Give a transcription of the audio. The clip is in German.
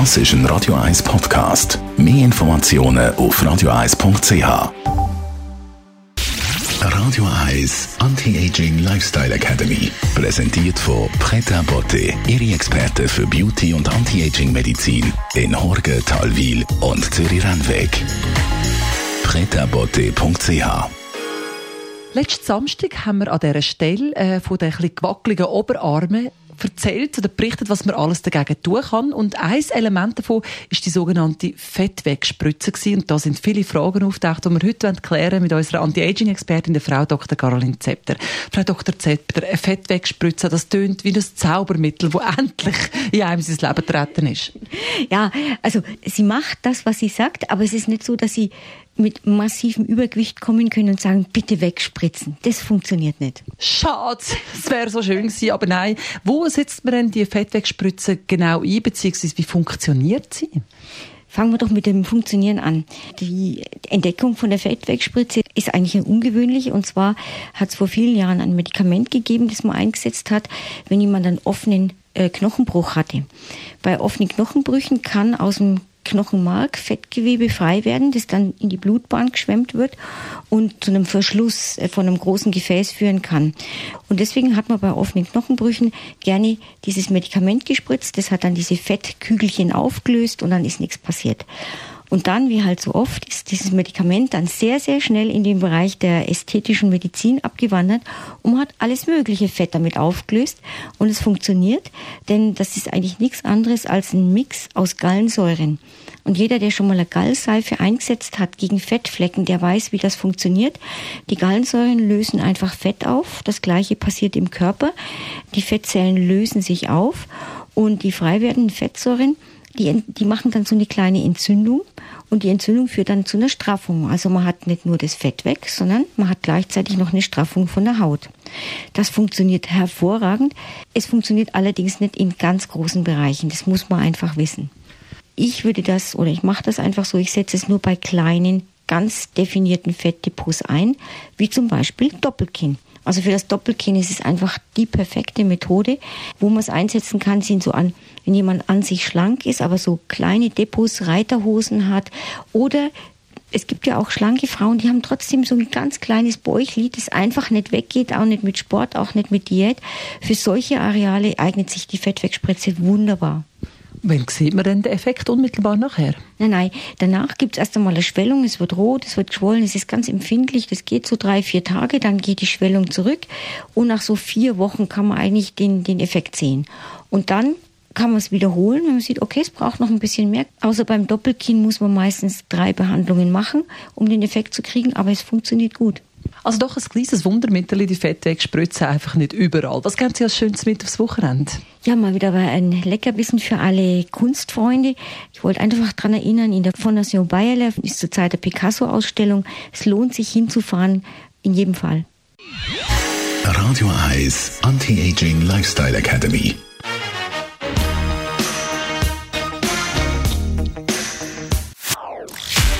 Das ist ein Radio 1 Podcast. Mehr Informationen auf radio1.ch. Radio 1 Anti-Aging Lifestyle Academy. Präsentiert von Preta Botte, Ihre Experte für Beauty und Anti-Aging Medizin in Horge, Talwil und Zürich-Rennweg. pretabotte.ch Letzten Samstag haben wir an dieser Stelle äh, von den etwas gewackeligen Oberarmen erzählt oder berichtet, was man alles dagegen tun kann. Und ein Element davon ist die sogenannte Fettwegspritze gewesen. Und da sind viele Fragen auftaucht, die wir heute klären mit unserer Anti-Aging-Expertin, der Frau Dr. Caroline Zepter. Frau Dr. Zepter, eine Fettwegspritze, das tönt wie ein Zaubermittel, das endlich in einem sein Leben treten ist. Ja, also sie macht das, was sie sagt, aber es ist nicht so, dass sie mit massivem Übergewicht kommen können und sagen, bitte wegspritzen. Das funktioniert nicht. Schade, es wäre so schön gewesen, aber nein. Wo setzt man denn die Fettwegspritze genau ein, beziehungsweise wie funktioniert sie? Fangen wir doch mit dem Funktionieren an. Die Entdeckung von der Fettwegspritze ist eigentlich eine ungewöhnliche. Und zwar hat es vor vielen Jahren ein Medikament gegeben, das man eingesetzt hat, wenn jemand einen offenen äh, Knochenbruch hatte. Bei offenen Knochenbrüchen kann aus dem Knochenmark, Fettgewebe frei werden, das dann in die Blutbahn geschwemmt wird und zu einem Verschluss äh, von einem großen Gefäß führen kann. Und deswegen hat man bei offenen Knochenbrüchen gerne dieses Medikament gespritzt, das hat dann diese Fettkügelchen aufgelöst und dann ist nichts passiert. Und dann, wie halt so oft, ist dieses Medikament dann sehr, sehr schnell in den Bereich der ästhetischen Medizin abgewandert und hat alles mögliche Fett damit aufgelöst und es funktioniert, denn das ist eigentlich nichts anderes als ein Mix aus Gallensäuren. Und jeder, der schon mal eine Gallseife eingesetzt hat gegen Fettflecken, der weiß, wie das funktioniert. Die Gallensäuren lösen einfach Fett auf. Das gleiche passiert im Körper. Die Fettzellen lösen sich auf und die frei werdenden Fettsäuren die, die machen dann so eine kleine Entzündung und die Entzündung führt dann zu einer Straffung. Also man hat nicht nur das Fett weg, sondern man hat gleichzeitig noch eine Straffung von der Haut. Das funktioniert hervorragend. Es funktioniert allerdings nicht in ganz großen Bereichen. Das muss man einfach wissen. Ich würde das oder ich mache das einfach so, ich setze es nur bei kleinen, ganz definierten Fettdepots ein, wie zum Beispiel Doppelkinn. Also für das Doppelkinn ist es einfach die perfekte Methode. Wo man es einsetzen kann, sind so an, wenn jemand an sich schlank ist, aber so kleine Depots, Reiterhosen hat oder es gibt ja auch schlanke Frauen, die haben trotzdem so ein ganz kleines Bäuchli, das einfach nicht weggeht, auch nicht mit Sport, auch nicht mit Diät. Für solche Areale eignet sich die Fettwegspritze wunderbar. Wann sieht man denn den Effekt unmittelbar nachher? Nein, nein. Danach gibt es erst einmal eine Schwellung, es wird rot, es wird geschwollen, es ist ganz empfindlich, das geht so drei, vier Tage, dann geht die Schwellung zurück und nach so vier Wochen kann man eigentlich den, den Effekt sehen. Und dann kann man es wiederholen, wenn man sieht, okay, es braucht noch ein bisschen mehr. Außer beim Doppelkinn muss man meistens drei Behandlungen machen, um den Effekt zu kriegen, aber es funktioniert gut. Also doch ein kleines Wundermittel, die Fettwegspritze einfach nicht überall. Was geben Sie als Schönes mit aufs Wochenende? Ja, mal wieder ein Leckerbissen für alle Kunstfreunde. Ich wollte einfach daran erinnern, in der Fondation Bayerle ist zurzeit der Picasso-Ausstellung. Es lohnt sich hinzufahren, in jedem Fall. Radio Eyes Anti-Aging Lifestyle Academy.